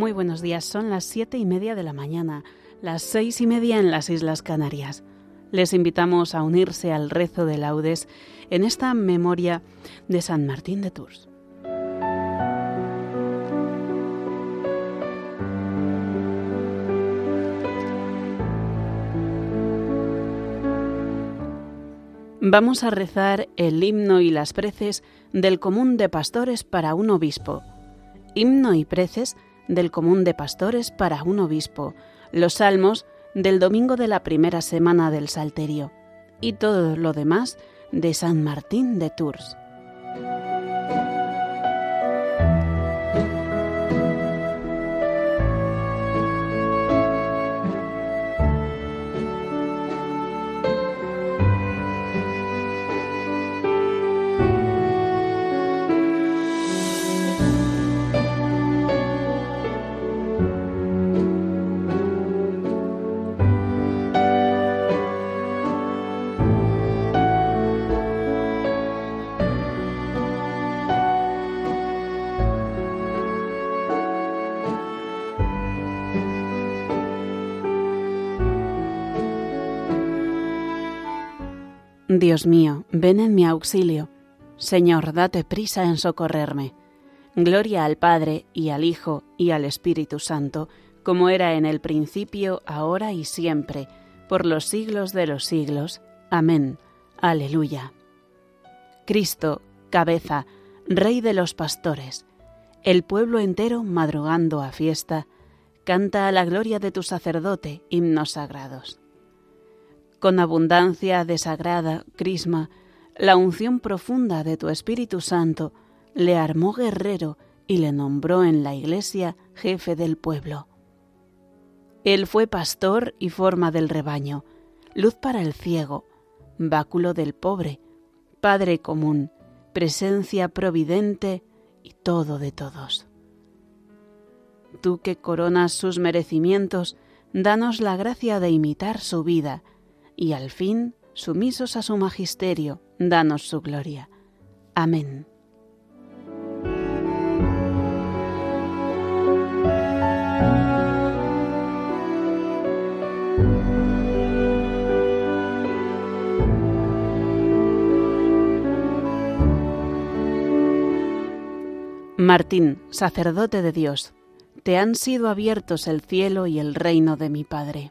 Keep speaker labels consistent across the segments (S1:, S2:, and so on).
S1: Muy buenos días, son las siete y media de la mañana, las seis y media en las Islas Canarias. Les invitamos a unirse al rezo de laudes en esta memoria de San Martín de Tours. Vamos a rezar el himno y las preces del común de pastores para un obispo. Himno y preces del común de pastores para un obispo, los salmos del domingo de la primera semana del Salterio y todo lo demás de San Martín de Tours. Dios mío, ven en mi auxilio. Señor, date prisa en socorrerme. Gloria al Padre, y al Hijo, y al Espíritu Santo, como era en el principio, ahora y siempre, por los siglos de los siglos. Amén. Aleluya. Cristo, cabeza, Rey de los pastores, el pueblo entero madrugando a fiesta, canta a la gloria de tu sacerdote himnos sagrados con abundancia de sagrada crisma, la unción profunda de tu Espíritu Santo le armó guerrero y le nombró en la iglesia jefe del pueblo. Él fue pastor y forma del rebaño, luz para el ciego, báculo del pobre, Padre común, presencia providente y todo de todos. Tú que coronas sus merecimientos, danos la gracia de imitar su vida, y al fin, sumisos a su magisterio, danos su gloria. Amén. Martín, sacerdote de Dios, te han sido abiertos el cielo y el reino de mi Padre.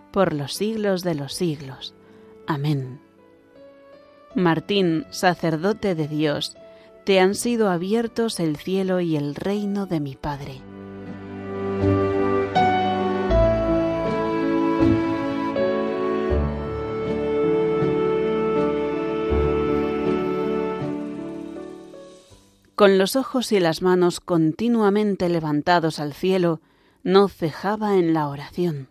S1: por los siglos de los siglos. Amén. Martín, sacerdote de Dios, te han sido abiertos el cielo y el reino de mi Padre. Con los ojos y las manos continuamente levantados al cielo, no cejaba en la oración.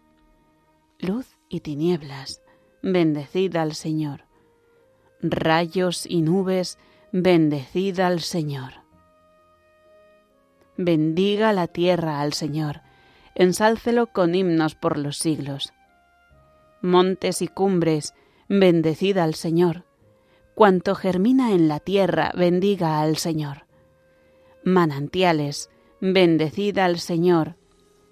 S1: Luz y tinieblas, bendecid al Señor. Rayos y nubes, bendecid al Señor. Bendiga la tierra al Señor, ensálcelo con himnos por los siglos. Montes y cumbres, bendecid al Señor. Cuanto germina en la tierra, bendiga al Señor. Manantiales, bendecid al Señor.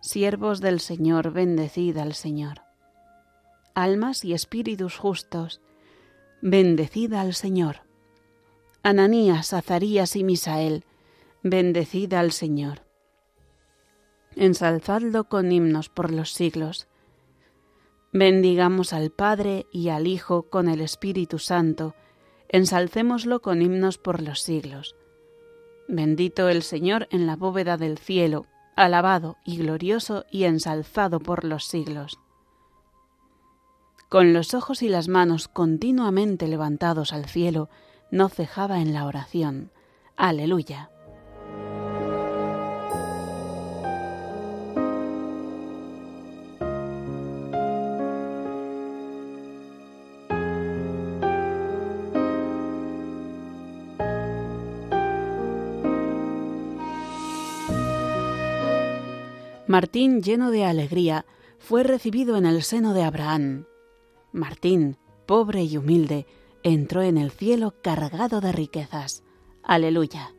S1: Siervos del Señor, bendecid al Señor. Almas y espíritus justos, bendecid al Señor. Ananías, Azarías y Misael, bendecid al Señor. Ensalzadlo con himnos por los siglos. Bendigamos al Padre y al Hijo con el Espíritu Santo, ensalcémoslo con himnos por los siglos. Bendito el Señor en la bóveda del cielo, alabado y glorioso y ensalzado por los siglos. Con los ojos y las manos continuamente levantados al cielo, no cejaba en la oración. Aleluya. Martín, lleno de alegría, fue recibido en el seno de Abraham. Martín, pobre y humilde, entró en el cielo cargado de riquezas. Aleluya.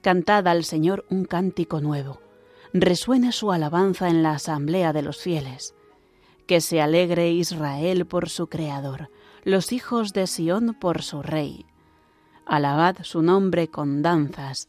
S1: Cantad al Señor un cántico nuevo. Resuene su alabanza en la asamblea de los fieles. Que se alegre Israel por su Creador, los hijos de Sión por su Rey. Alabad su nombre con danzas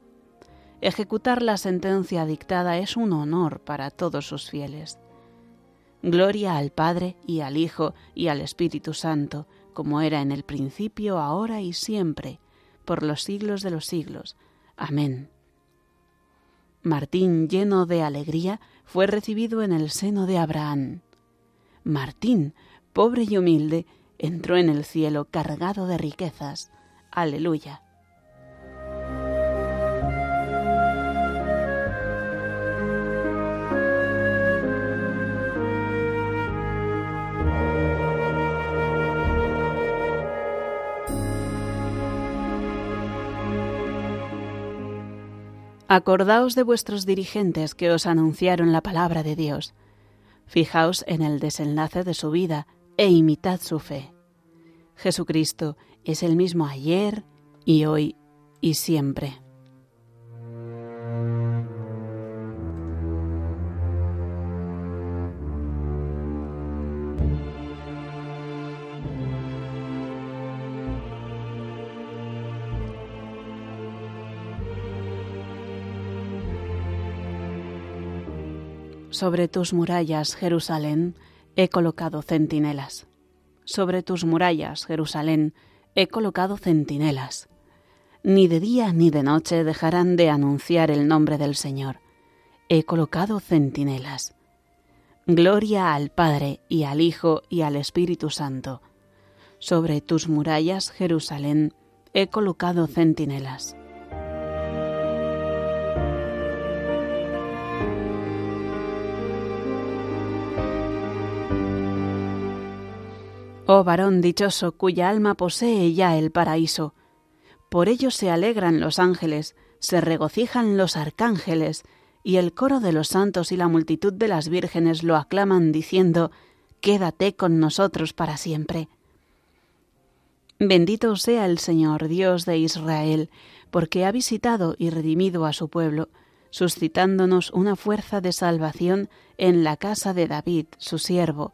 S1: Ejecutar la sentencia dictada es un honor para todos sus fieles. Gloria al Padre y al Hijo y al Espíritu Santo, como era en el principio, ahora y siempre, por los siglos de los siglos. Amén. Martín, lleno de alegría, fue recibido en el seno de Abraham. Martín, pobre y humilde, entró en el cielo cargado de riquezas. Aleluya. Acordaos de vuestros dirigentes que os anunciaron la palabra de Dios. Fijaos en el desenlace de su vida e imitad su fe. Jesucristo es el mismo ayer y hoy y siempre. Sobre tus murallas, Jerusalén, he colocado centinelas. Sobre tus murallas, Jerusalén, he colocado centinelas. Ni de día ni de noche dejarán de anunciar el nombre del Señor. He colocado centinelas. Gloria al Padre y al Hijo y al Espíritu Santo. Sobre tus murallas, Jerusalén, he colocado centinelas. Oh varón dichoso cuya alma posee ya el paraíso. Por ello se alegran los ángeles, se regocijan los arcángeles, y el coro de los santos y la multitud de las vírgenes lo aclaman diciendo, Quédate con nosotros para siempre. Bendito sea el Señor Dios de Israel, porque ha visitado y redimido a su pueblo, suscitándonos una fuerza de salvación en la casa de David, su siervo,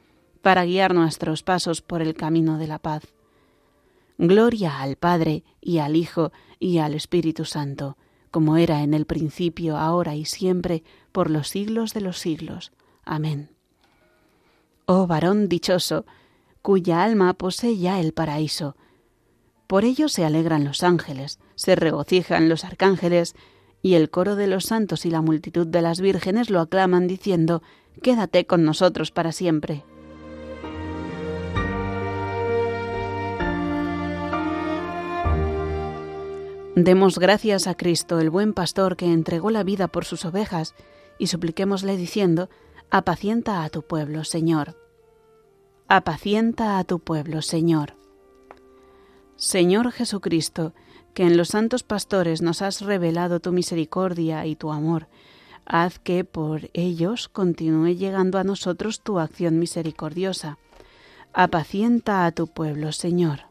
S1: para guiar nuestros pasos por el camino de la paz. Gloria al Padre y al Hijo y al Espíritu Santo, como era en el principio, ahora y siempre, por los siglos de los siglos. Amén. Oh varón dichoso, cuya alma posee ya el paraíso. Por ello se alegran los ángeles, se regocijan los arcángeles, y el coro de los santos y la multitud de las vírgenes lo aclaman diciendo, Quédate con nosotros para siempre. Demos gracias a Cristo, el buen pastor que entregó la vida por sus ovejas, y supliquémosle diciendo, Apacienta a tu pueblo, Señor. Apacienta a tu pueblo, Señor. Señor Jesucristo, que en los santos pastores nos has revelado tu misericordia y tu amor, haz que por ellos continúe llegando a nosotros tu acción misericordiosa. Apacienta a tu pueblo, Señor.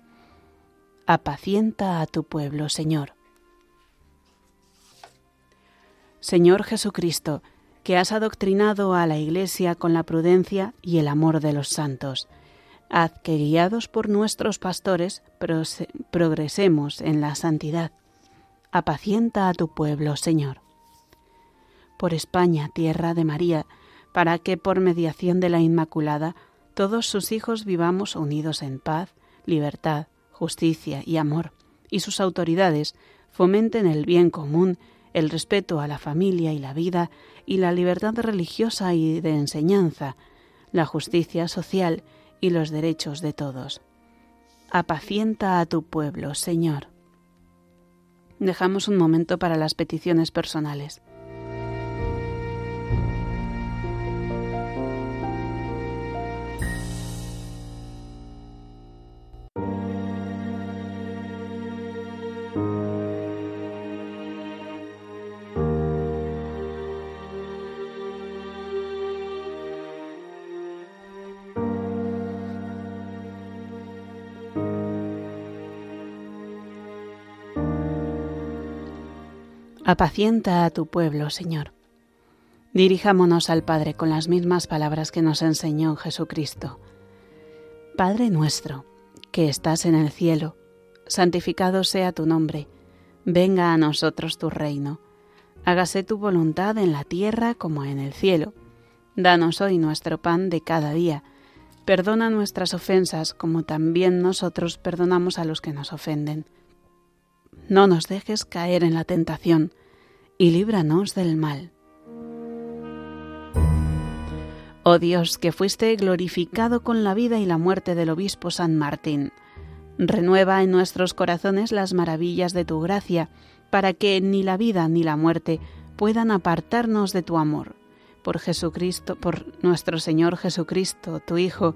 S1: apacienta a tu pueblo, Señor. Señor Jesucristo, que has adoctrinado a la Iglesia con la prudencia y el amor de los santos, haz que guiados por nuestros pastores progresemos en la santidad. Apacienta a tu pueblo, Señor. Por España, tierra de María, para que por mediación de la Inmaculada todos sus hijos vivamos unidos en paz, libertad, justicia y amor, y sus autoridades fomenten el bien común, el respeto a la familia y la vida, y la libertad religiosa y de enseñanza, la justicia social y los derechos de todos. Apacienta a tu pueblo, Señor. Dejamos un momento para las peticiones personales. Apacienta a tu pueblo, Señor. Dirijámonos al Padre con las mismas palabras que nos enseñó Jesucristo. Padre nuestro, que estás en el cielo, santificado sea tu nombre, venga a nosotros tu reino, hágase tu voluntad en la tierra como en el cielo. Danos hoy nuestro pan de cada día, perdona nuestras ofensas como también nosotros perdonamos a los que nos ofenden. No nos dejes caer en la tentación, y líbranos del mal. Oh Dios, que fuiste glorificado con la vida y la muerte del obispo San Martín, Renueva en nuestros corazones las maravillas de tu gracia, para que ni la vida ni la muerte puedan apartarnos de tu amor. Por Jesucristo, por nuestro Señor Jesucristo, tu Hijo,